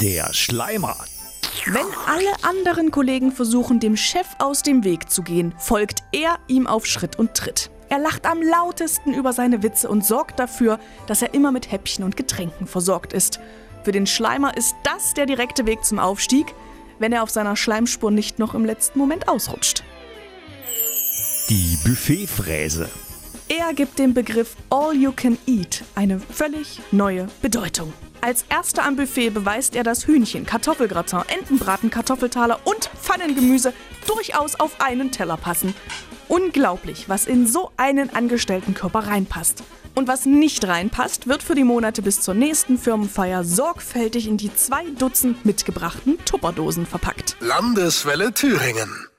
Der Schleimer. Wenn alle anderen Kollegen versuchen, dem Chef aus dem Weg zu gehen, folgt er ihm auf Schritt und Tritt. Er lacht am lautesten über seine Witze und sorgt dafür, dass er immer mit Häppchen und Getränken versorgt ist. Für den Schleimer ist das der direkte Weg zum Aufstieg, wenn er auf seiner Schleimspur nicht noch im letzten Moment ausrutscht. Die Buffetfräse. Er gibt dem Begriff All You Can Eat eine völlig neue Bedeutung. Als erster am Buffet beweist er, dass Hühnchen, Kartoffelgratin, Entenbraten, Kartoffeltaler und Pfannengemüse durchaus auf einen Teller passen. Unglaublich, was in so einen Angestelltenkörper reinpasst. Und was nicht reinpasst, wird für die Monate bis zur nächsten Firmenfeier sorgfältig in die zwei Dutzend mitgebrachten Tupperdosen verpackt. Landeswelle Thüringen.